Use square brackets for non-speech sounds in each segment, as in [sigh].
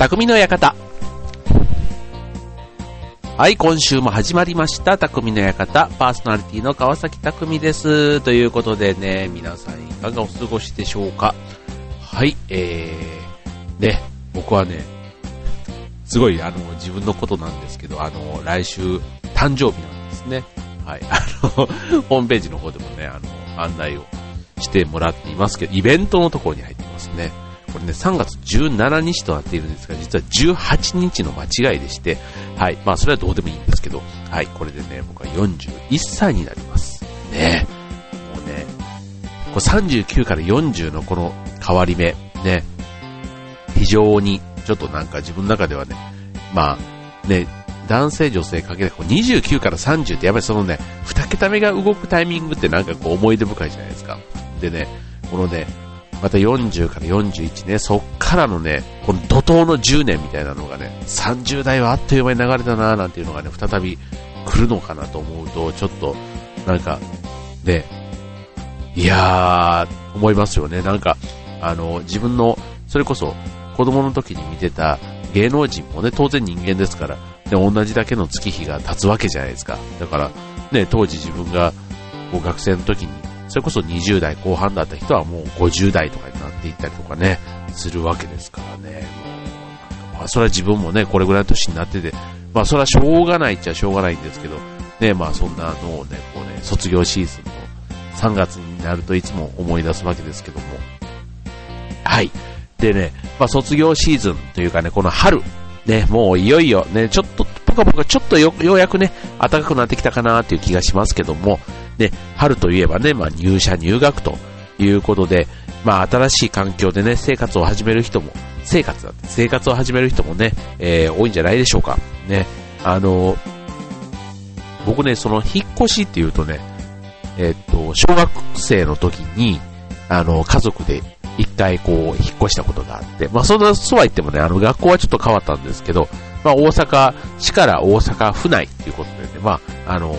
匠の館。はい、今週も始まりました、匠の館。パーソナリティの川崎匠です。ということでね、皆さんいかがお過ごしでしょうかはい、えー、ね、僕はね、すごい、あの、自分のことなんですけど、あの、来週、誕生日なんですね。はい、あの、ホームページの方でもね、あの、案内をしてもらっていますけど、イベントのところに入ってますね。これね、3月17日となっているんですが、実は18日の間違いでして、はい。まあ、それはどうでもいいんですけど、はい。これでね、僕は41歳になります。ね。もうね、これ39から40のこの変わり目、ね。非常に、ちょっとなんか自分の中ではね、まあ、ね、男性女性かけてこう29から30ってやっぱりそのね、2桁目が動くタイミングってなんかこう思い出深いじゃないですか。でね、このね、また40から41ね、そっからのね、この怒涛の10年みたいなのがね、30代はあっという間に流れたなーなんていうのがね、再び来るのかなと思うと、ちょっと、なんか、ね、いやー、思いますよね。なんか、あの、自分の、それこそ、子供の時に見てた芸能人もね、当然人間ですから、で、同じだけの月日が経つわけじゃないですか。だから、ね、当時自分が、こう学生の時にそれこそ20代後半だった人はもう50代とかになっていったりとかね、するわけですからね。まあ、それは自分もね、これぐらいの年になってて、まあ、それはしょうがないっちゃしょうがないんですけど、ね、まあ、そんなのをね、こうね、卒業シーズンの3月になるといつも思い出すわけですけども。はい。でね、まあ、卒業シーズンというかね、この春、ね、もういよいよね、ちょっと、ぽかぽかちょっとようやくね、暖かくなってきたかなっていう気がしますけども、ね、春といえばね、まあ、入社入学ということで、まあ、新しい環境でね、生活を始める人も、生活だって、生活を始める人もね、えー、多いんじゃないでしょうか。ね、あの、僕ね、その、引っ越しっていうとね、えー、っと、小学生の時に、あの、家族で一回こう、引っ越したことがあって、まあ、そんな、そうは言ってもね、あの、学校はちょっと変わったんですけど、まあ、大阪市から大阪府内っていうことでね、まあ、あの、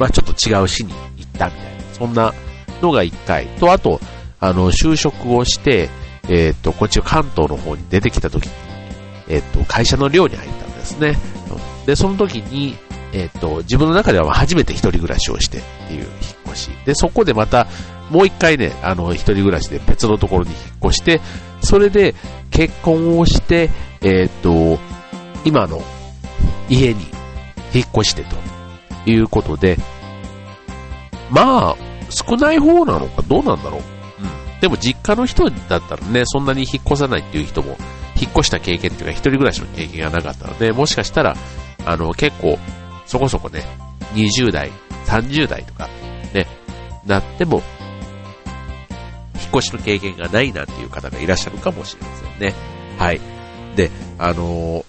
まあ、ちょっと違う市に行ったみたいな、そんなのが1回と、あと、あの、就職をして、えっ、と、こっち関東の方に出てきた時に、えっ、と、会社の寮に入ったんですね。で、その時に、えっ、と、自分の中では初めて一人暮らしをしてっていう引っ越し。で、そこでまた、もう一回ね、あの、一人暮らしで別のところに引っ越して、それで結婚をして、えっ、と、今の家に引っ越してということで、まあ、少ない方なのかどうなんだろう。うん。でも実家の人だったらね、そんなに引っ越さないっていう人も、引っ越した経験っていうか、一人暮らしの経験がなかったので、もしかしたら、あの、結構、そこそこね、20代、30代とか、ね、なっても、引っ越しの経験がないなんていう方がいらっしゃるかもしれませんね。はい。で、あのー、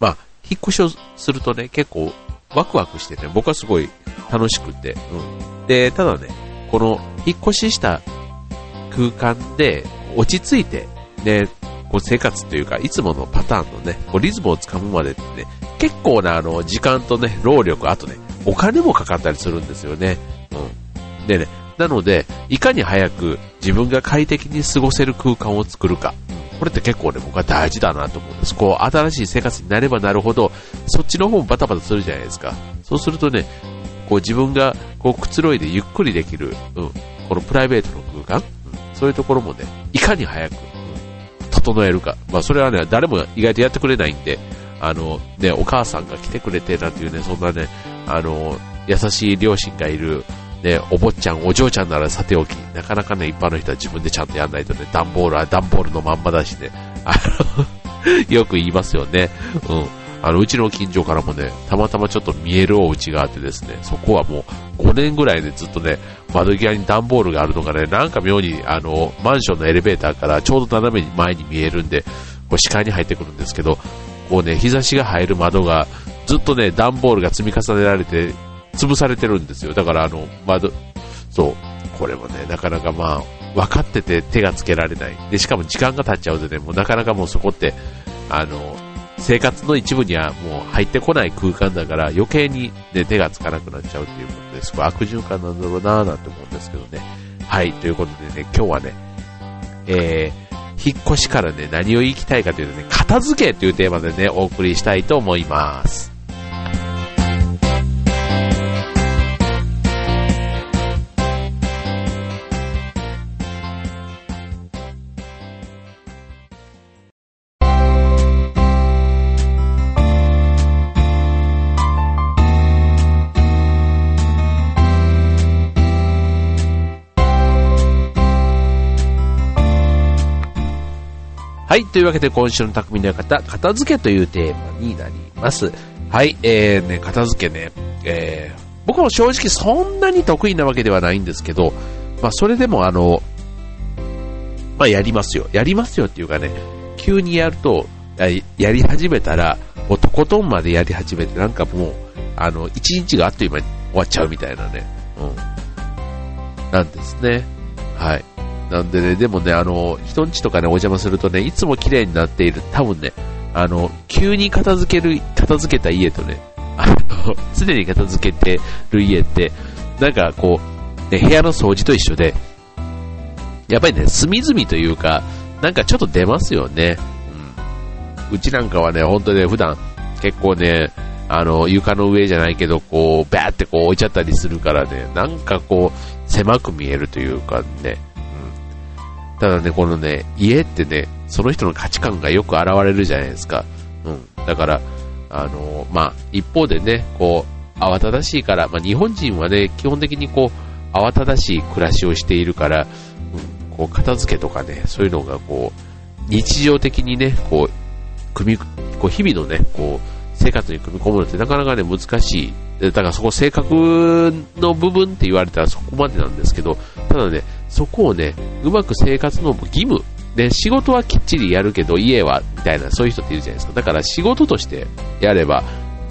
まあ、引っ越しをするとね、結構ワクワクしてね、僕はすごい楽しくて、うん。で、ただね、この引っ越しした空間で落ち着いて、ね、こう生活というか、いつものパターンのね、こうリズムをつかむまでってね、結構なあの、時間とね、労力、あとね、お金もかかったりするんですよね。うん。でね、なので、いかに早く自分が快適に過ごせる空間を作るか。これって結構ね、僕は大事だなと思うんです。こう、新しい生活になればなるほど、そっちの方もバタバタするじゃないですか。そうするとね、こう自分がこうくつろいでゆっくりできる、うん、このプライベートの空間、うん、そういうところもね、いかに早く、うん、整えるか。まあそれはね、誰も意外とやってくれないんで、あの、ね、お母さんが来てくれてなんていうね、そんなね、あの、優しい両親がいる、ね、お坊ちゃん、お嬢ちゃんならさておき、なかなかね、一般の人は自分でちゃんとやんないとね、段ボールは段ボールのまんまだしね、あの [laughs] よく言いますよね。うん。あの、うちの近所からもね、たまたまちょっと見えるお家があってですね、そこはもう5年ぐらいでずっとね、窓際に段ボールがあるのがね、なんか妙に、あの、マンションのエレベーターからちょうど斜めに前に見えるんで、こう視界に入ってくるんですけど、こうね、日差しが入る窓が、ずっとね、段ボールが積み重ねられて、潰されてるんですよ。だからあの、窓、そう、これもね、なかなかまあ、分かってて手がつけられない。で、しかも時間が経っちゃうとね、もうなかなかもうそこって、あの、生活の一部にはもう入ってこない空間だから余計に、ね、手がつかなくなっちゃうっていうことですごい悪循環なんだろうなぁなんて思うんですけどね。はい、ということでね、今日はね、え引っ越しからね、何を言いたいかというとね、片付けというテーマでね、お送りしたいと思います。はい。というわけで今週の匠の館、片付けというテーマになります。はい。えー、ね、片付けね、えー、僕も正直そんなに得意なわけではないんですけど、まあそれでもあの、まあやりますよ。やりますよっていうかね、急にやると、やり始めたら、もうとことんまでやり始めて、なんかもう、あの、一日があっという間に終わっちゃうみたいなね、うん。なんですね。はい。なんでね、でもね、あの、人んちとかね、お邪魔するとね、いつも綺麗になっている、多分ね、あの、急に片付ける、片付けた家とね、あの、[laughs] 常に片付けてる家って、なんかこう、ね、部屋の掃除と一緒で、やっぱりね、隅々というか、なんかちょっと出ますよね。うん。うちなんかはね、本当ね、普段結構ね、あの、床の上じゃないけど、こう、バーってこう置いちゃったりするからね、なんかこう、狭く見えるというかね、ただね、このね、家ってね、その人の価値観がよく現れるじゃないですか。うん。だから、あの、まあ、一方でね、こう、慌ただしいから、まあ、日本人はね、基本的にこう、慌ただしい暮らしをしているから、うん、こう、片付けとかね、そういうのがこう、日常的にね、こう、組み、こう、日々のね、こう、生活に組み込むのってなかなかね、難しい。だからそこ性格の部分って言われたらそこまでなんですけど、ただね、そこをね、うまく生活の義務、で、仕事はきっちりやるけど、家は、みたいな、そういう人っているじゃないですか。だから仕事としてやれば、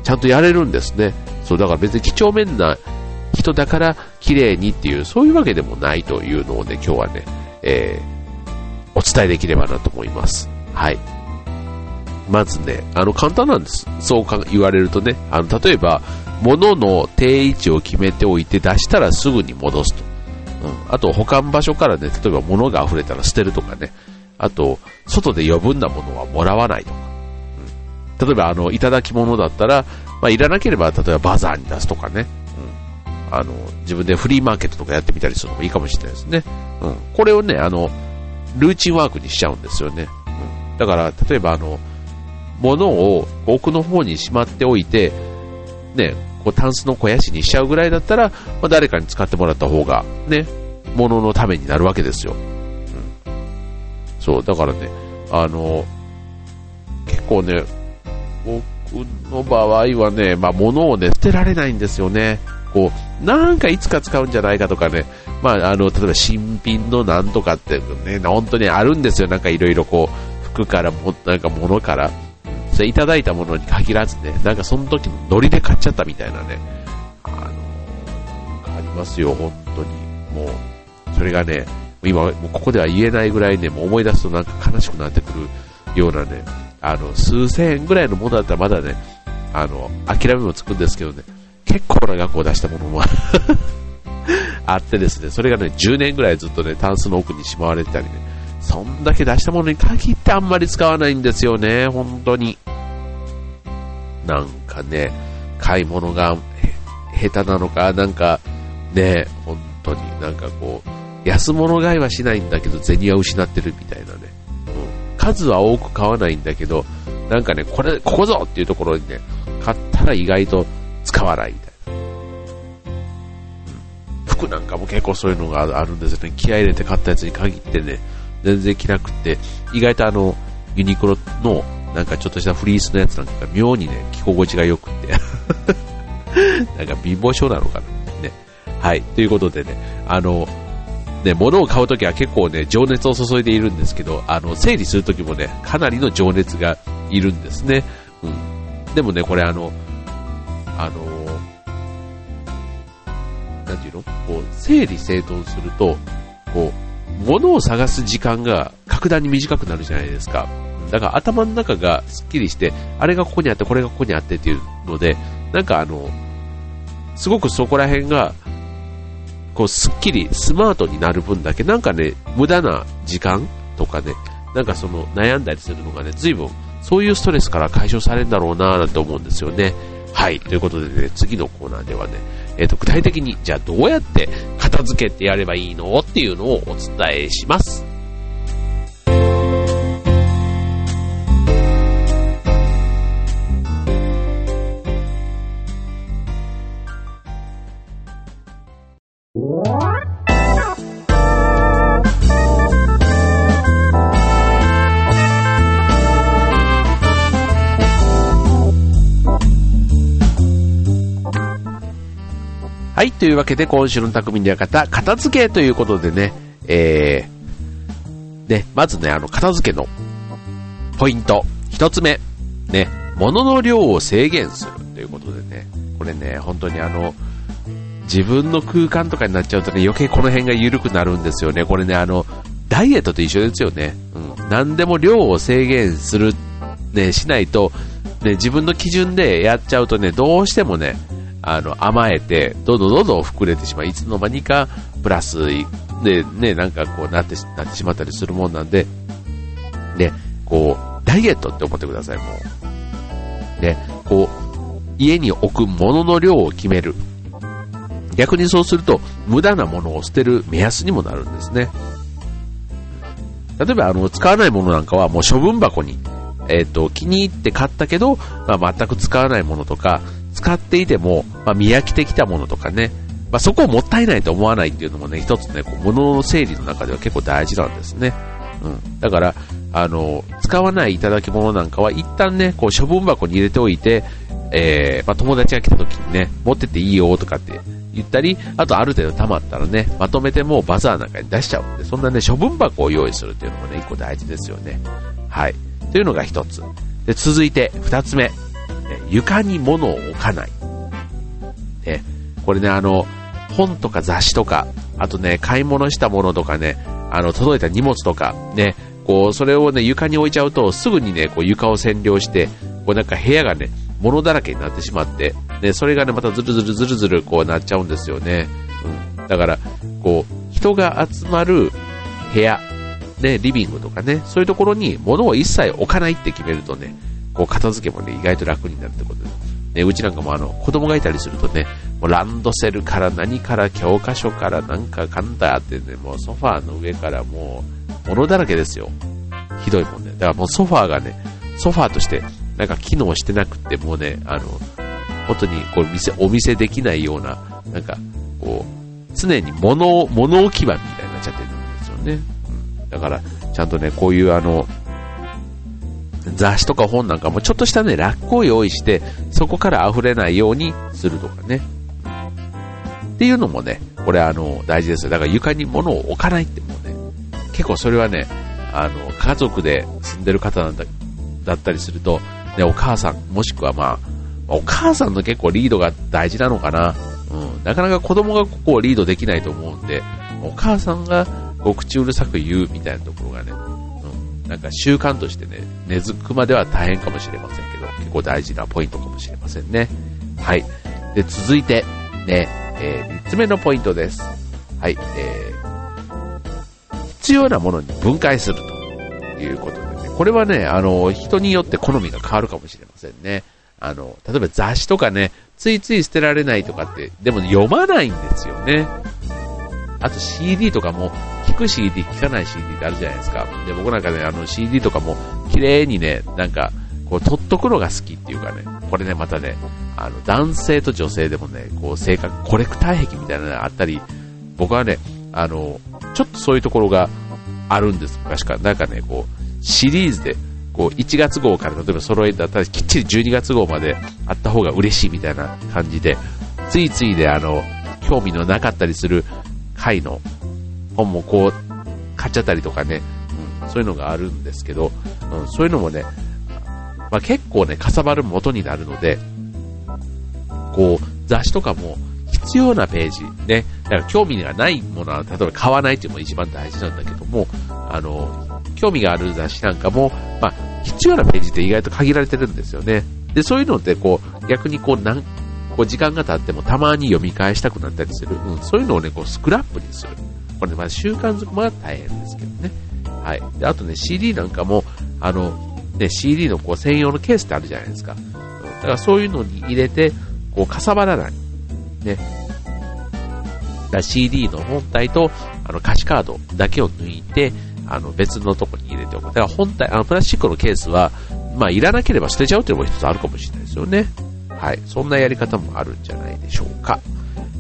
ちゃんとやれるんですね。そう、だから別に几帳面な人だから綺麗にっていう、そういうわけでもないというのをね、今日はね、えー、お伝えできればなと思います。はい。まずね、あの、簡単なんです。そうか言われるとね、あの、例えば、物の定位置を決めておいて出したらすぐに戻すと。うん。あと、保管場所からね、例えば物が溢れたら捨てるとかね。あと、外で余分なものはもらわないとか。うん。例えば、あの、いただき物だったら、まあ、いらなければ、例えばバザーに出すとかね。うん。あの、自分でフリーマーケットとかやってみたりするのもいいかもしれないですね。うん。これをね、あの、ルーチンワークにしちゃうんですよね。うん。だから、例えば、あの、物を奥の方にしまっておいて、ね、こうタンスの肥やしにしちゃうぐらいだったら、まあ、誰かに使ってもらった方が、ね、物のためになるわけですよ。うん。そう、だからね、あの、結構ね、僕の場合はね、まあ、物をね、捨てられないんですよね。こう、なんかいつか使うんじゃないかとかね、まあ、あの、例えば新品のなんとかってね、本当にあるんですよ。なんかいろいろこう、服からも、なんか物から。それいただいたものに限らずね、なんかその時のノリで買っちゃったみたいなね、あの、ありますよ、本当に。もう、それがね、今、もうここでは言えないぐらいね、もう思い出すとなんか悲しくなってくるようなね、あの、数千円ぐらいのものだったらまだね、あの、諦めもつくんですけどね、結構な額を出したものも [laughs] あってですね、それがね、10年ぐらいずっとね、タンスの奥にしまわれてたりね、そんだけ出したものに限ってあんまり使わないんですよね、本当に。なんかね、買い物が下手なのか、なんかね、本当になんかこう、安物買いはしないんだけど、銭は失ってるみたいなね。うん、数は多く買わないんだけど、なんかね、これ、ここぞっていうところにね、買ったら意外と使わないみたいな。服なんかも結構そういうのがあるんですよね。気合入れて買ったやつに限ってね、全然着なくって、意外とあの、ユニクロのなんかちょっとしたフリースのやつなんか妙にね、着心地が良くて [laughs] なんか貧乏症なのかな。ね。はい。ということでね、あの、ね、物を買うときは結構ね、情熱を注いでいるんですけど、あの、整理するときもね、かなりの情熱がいるんですね。うん。でもね、これあの、あの、なんていうの？こう、整理整頓すると、こう、物を探す時間が格段に短くなるじゃないですか。だから頭の中がスッキリして、あれがここにあって、これがここにあってっていうので、なんかあの、すごくそこら辺が、こう、スッキリ、スマートになる分だけ、なんかね、無駄な時間とかね、なんかその悩んだりするのがね、随分そういうストレスから解消されるんだろうなぁなんて思うんですよね。はい。ということでね、次のコーナーではね、えっ、ー、と、具体的に、じゃあどうやって片付けてやればいいの？っていうのをお伝えします。はい、というわけで今週の匠の館、片付けということでね、えー、ね、まずね、あの、片付けのポイント、一つ目、ね、物の量を制限するということでね、これね、本当にあの、自分の空間とかになっちゃうとね、余計この辺が緩くなるんですよね。これね、あの、ダイエットと一緒ですよね。うん。何でも量を制限する、ね、しないと、ね、自分の基準でやっちゃうとね、どうしてもね、あの、甘えて、どんどんどんどん膨れてしまう。いつの間にか、プラスで、ね、なんかこうなって、なってしまったりするもんなんで、ね、こう、ダイエットって思ってください、もう。ね、こう、家に置くものの量を決める。逆にそうすると、無駄なものを捨てる目安にもなるんですね。例えば、あの、使わないものなんかはもう処分箱に、えっ、ー、と、気に入って買ったけど、まあ、全く使わないものとか、使っていても、まあ、見飽きてきたものとかね、まあ、そこをもったいないと思わないっていうのもね、一つね、こう物の整理の中では結構大事なんですね。うん。だから、あの、使わないいただき物なんかは一旦ね、こう処分箱に入れておいて、えー、まあ、友達が来た時にね、持ってていいよとかって言ったり、あとある程度溜まったらね、まとめてもうバザーなんかに出しちゃうんで、そんなね、処分箱を用意するっていうのもね、一個大事ですよね。はい。というのが一つ。で、続いて二つ目。床に物を置かない。ね、これね、あの、本とか雑誌とか、あとね、買い物したものとかね、あの、届いた荷物とか、ね、こう、それをね、床に置いちゃうと、すぐにね、こう、床を占領して、こう、なんか部屋がね、物だらけになってしまって、ね、それがね、またズルズルズルズル、こうなっちゃうんですよね。うん。だから、こう、人が集まる部屋、ね、リビングとかね、そういうところに物を一切置かないって決めるとね、こう片付けもね、意外と楽になるってことで。ね、うちなんかもあの、子供がいたりするとね、もうランドセルから何から教科書からなんかかんだってね、もうソファーの上からもう、物だらけですよ。ひどいもんね。だからもうソファーがね、ソファーとしてなんか機能してなくて、もうね、あの、本当にこう店、お見せできないような、なんか、こう、常に物、物置き場みたいになっちゃってるんですよね。うん。だから、ちゃんとね、こういうあの、雑誌とか本なんかもちょっとしたね、ラックを用意して、そこから溢れないようにするとかね。っていうのもね、これあの、大事ですよ。だから床に物を置かないってもね、結構それはね、あの、家族で住んでる方なんだ、だったりすると、ね、お母さん、もしくはまあ、お母さんの結構リードが大事なのかな。うん。なかなか子供がここをリードできないと思うんで、お母さんがこう口うるさく言うみたいなところがね、なんか習慣としてね、根付くまでは大変かもしれませんけど、結構大事なポイントかもしれませんね。はい。で、続いて、ね、えー、3つ目のポイントです。はい、えー、必要なものに分解するということでね、これはね、あの、人によって好みが変わるかもしれませんね。あの、例えば雑誌とかね、ついつい捨てられないとかって、でも読まないんですよね。あと CD とかも、く CD、聞かない CD ってあるじゃないですか。で、僕なんかね、あの CD とかも、綺麗にね、なんか、こう、取っとくのが好きっていうかね、これね、またね、あの、男性と女性でもね、こう、性格、コレクター癖みたいなのがあったり、僕はね、あの、ちょっとそういうところがあるんです、昔から。なんかね、こう、シリーズで、こう、1月号から例えば揃えたら、きっちり12月号まであった方が嬉しいみたいな感じで、ついついで、あの、興味のなかったりする回の本もこう、買っちゃったりとかね、うん、そういうのがあるんですけど、うん、そういうのもね、まあ、結構ね、かさばる元になるので、こう、雑誌とかも必要なページ、ね、だから興味がないものは、例えば買わないっていうのも一番大事なんだけども、あの、興味がある雑誌なんかも、まあ、必要なページって意外と限られてるんですよね。で、そういうのってこう、逆にこう、なんこう時間が経ってもたまに読み返したくなったりする。うん、そういうのをね、こうスクラップにする。これね、まあ習慣づくまが大変ですけどね。はい。で、あとね、CD なんかも、あの、ね、CD のこう専用のケースってあるじゃないですか。だからそういうのに入れて、こう、かさばらない。ね。だ CD の本体と、あの、歌詞カードだけを抜いて、あの、別のとこに入れておく。だから本体、あの、プラスチックのケースは、まあ、いらなければ捨てちゃうっていうのも一つあるかもしれないですよね。はい。そんなやり方もあるんじゃないでしょうか。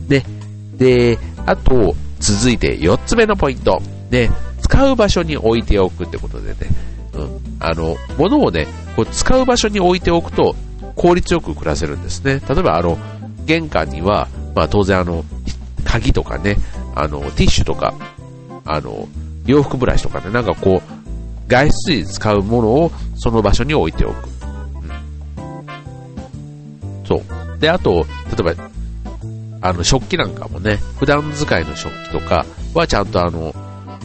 ね。で、あと、続いて4つ目のポイント。ね。使う場所に置いておくってことでね。うん。あの、物をね、こう使う場所に置いておくと、効率よく暮らせるんですね。例えば、あの、玄関には、まあ当然あの、鍵とかね、あの、ティッシュとか、あの、洋服ブラシとかね、なんかこう、外出に使うものをその場所に置いておく。うん、そう。で、あと、例えば、あの、食器なんかもね、普段使いの食器とかはちゃんとあの、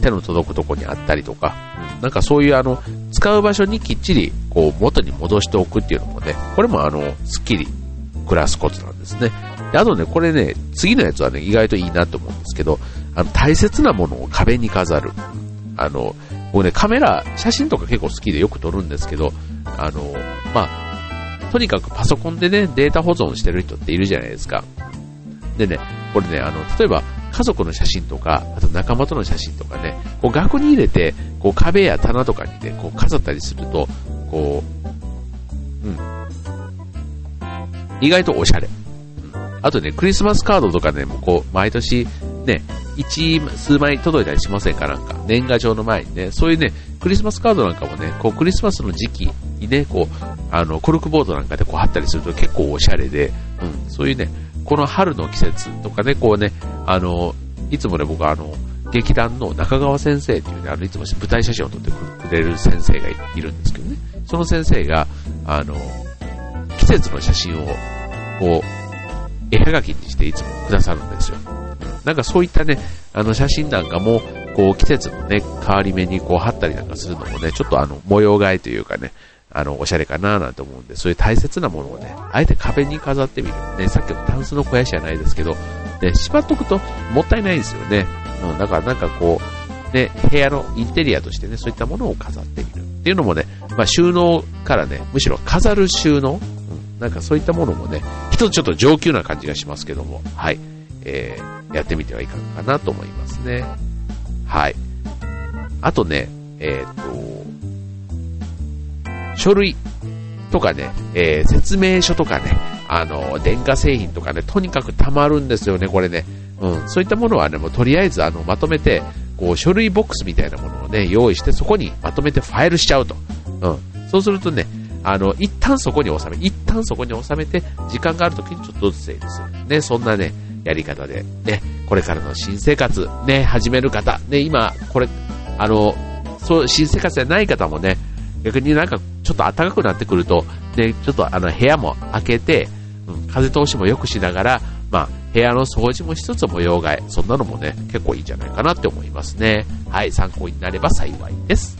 手の届くとこにあったりとか、うん、なんかそういうあの、使う場所にきっちり、こう、元に戻しておくっていうのもね、これもあの、スッキリ暮らすコツなんですね。であとね、これね、次のやつはね、意外といいなと思うんですけど、あの、大切なものを壁に飾る。あの、僕ね、カメラ、写真とか結構好きでよく撮るんですけど、あの、まあ、とにかくパソコンでね、データ保存してる人っているじゃないですか。でね、これね、あの、例えば、家族の写真とか、あと仲間との写真とかね、こう額に入れて、こう壁や棚とかにね、こう飾ったりすると、こう、うん。意外とおしゃれ。うん。あとね、クリスマスカードとかね、もうこう、毎年、ね、一、数枚届いたりしませんか？なんか、年賀状の前にね、そういうね、クリスマスカードなんかもね、こう、クリスマスの時期にね、こう、あの、コルクボードなんかでこう貼ったりすると結構おしゃれで、うん、そういうね、この春の季節とかね、こうね、あの、いつもね、僕はあの、劇団の中川先生っていうね、あの、いつも舞台写真を撮ってくれる先生がいるんですけどね、その先生が、あの、季節の写真を、こう、絵はがきにしていつもくださるんですよ。なんかそういったね、あの写真なんかも、こう季節のね、変わり目にこう貼ったりなんかするのもね、ちょっとあの模様替えというかね、あの、おしゃれかななんて思うんで、そういう大切なものをね、あえて壁に飾ってみる。ね、さっきのタンスの肥やしじゃないですけど、ね、しまっとくともったいないんですよね。うん、だからなんかこう、ね、部屋のインテリアとしてね、そういったものを飾ってみる。っていうのもね、まあ収納からね、むしろ飾る収納、うん、なんかそういったものもね、一つちょっと上級な感じがしますけども、はい。えー、やってみてはいかがかなと思いますね。はい。あとね、えっ、ー、と、書類とかね、えー、説明書とかね、あの、電化製品とかね、とにかく溜まるんですよね、これね。うん、そういったものはね、もうとりあえずあの、まとめて、こう、書類ボックスみたいなものをね、用意して、そこにまとめてファイルしちゃうと。うん。そうするとね、あの、一旦そこに収め、一旦そこに収めて、時間がある時にちょっとずつ整理する。ね、そんなね、やり方で、ね、これからの新生活、ね、始める方、ね、今、これ、あの、そう、新生活じゃない方もね、逆になんかちょっと暖かくなってくると、ね、ちょっとあの部屋も開けて、うん、風通しも良くしながら、まあ、部屋の掃除も一つ模様替え、そんなのもね、結構いいんじゃないかなって思いますね。はい、参考になれば幸いです。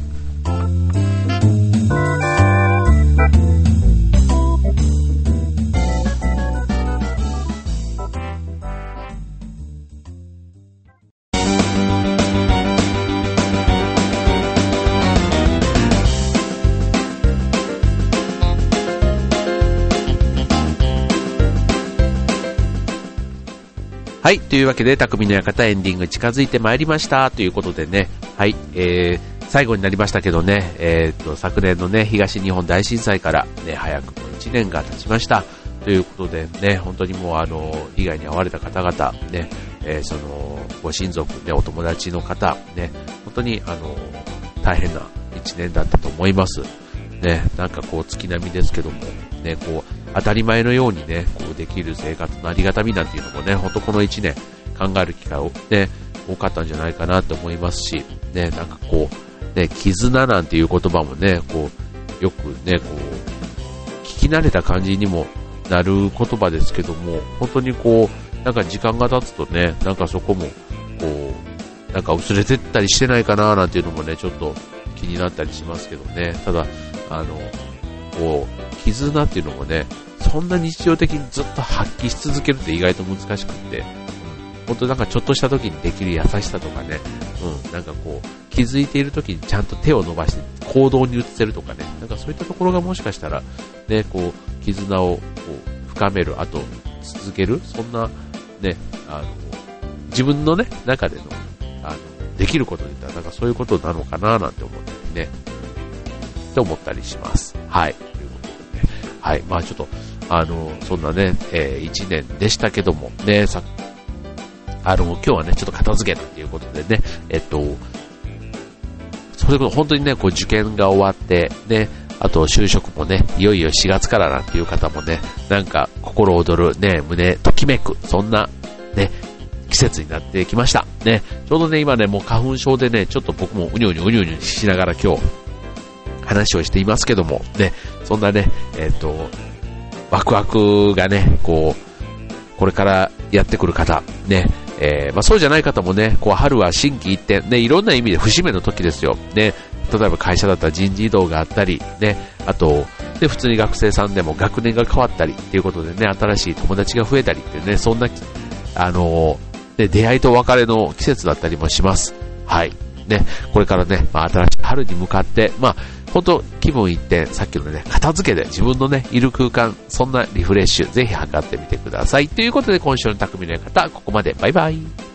はい。というわけで、匠の館エンディング近づいてまいりました。ということでね、はい。えー、最後になりましたけどね、えー、と、昨年のね、東日本大震災からね、早くも1年が経ちました。ということでね、本当にもうあの、被害に遭われた方々、ね、えー、その、ご親族、ね、お友達の方、ね、本当にあの、大変な1年だったと思います。ね、なんかこう月並みですけども、ね、こう、当たり前のようにね、こうできる生活のありがたみなんていうのもね、ほんとこの1年考える機会をね、多かったんじゃないかなと思いますし、ね、なんかこう、ね、絆なんていう言葉もね、こう、よくね、こう、聞き慣れた感じにもなる言葉ですけども、本当にこう、なんか時間が経つとね、なんかそこも、こう、なんか薄れてったりしてないかななんていうのもね、ちょっと気になったりしますけどね。ただ、あの、こう、絆っていうのもね、そんな日常的にずっと発揮し続けるって意外と難しくって、うん、本当なんかちょっとした時にできる優しさとかね、うん、なんかこう、気づいている時にちゃんと手を伸ばして行動に移せるとかね、なんかそういったところがもしかしたら、ね、こう、絆をこう深める、あと続ける、そんな、ね、あの、自分のね、中での、あの、できることで言った。ら、なんかそういうことなのかななんて思ってね、って思ったりします。はい。ということでね、はい。まあちょっと、あの、そんなね、えー、1年でしたけども、ね、さ、あの、今日はね、ちょっと片付けたということでね、えっと、それこそ本当にね、こう受験が終わって、ね、あと就職もね、いよいよ4月からなんていう方もね、なんか心躍るね、胸ときめく、そんなね、季節になってきました。ね、ちょうどね、今ね、もう花粉症でね、ちょっと僕もうにょうにょうにょうにょしながら今日、話をしていますけども、ね、そんなね、えっ、と、ワクワクがね、こう、これからやってくる方、ね、えー、まあ、そうじゃない方もね、こう春は心機一転、ね、いろんな意味で節目の時ですよ。ね、例えば会社だったら人事異動があったり、ね、あと、で、普通に学生さんでも学年が変わったりっていうことでね、新しい友達が増えたりってね、そんな、あのー、ね、出会いと別れの季節だったりもします。はい。ね、これからね、まあ、新しい春に向かって、まあ、本当気分一転、さっきのね、片付けで自分のね、いる空間、そんなリフレッシュ、ぜひ測ってみてください。ということで、今週の匠の方、ここまで。バイバイ。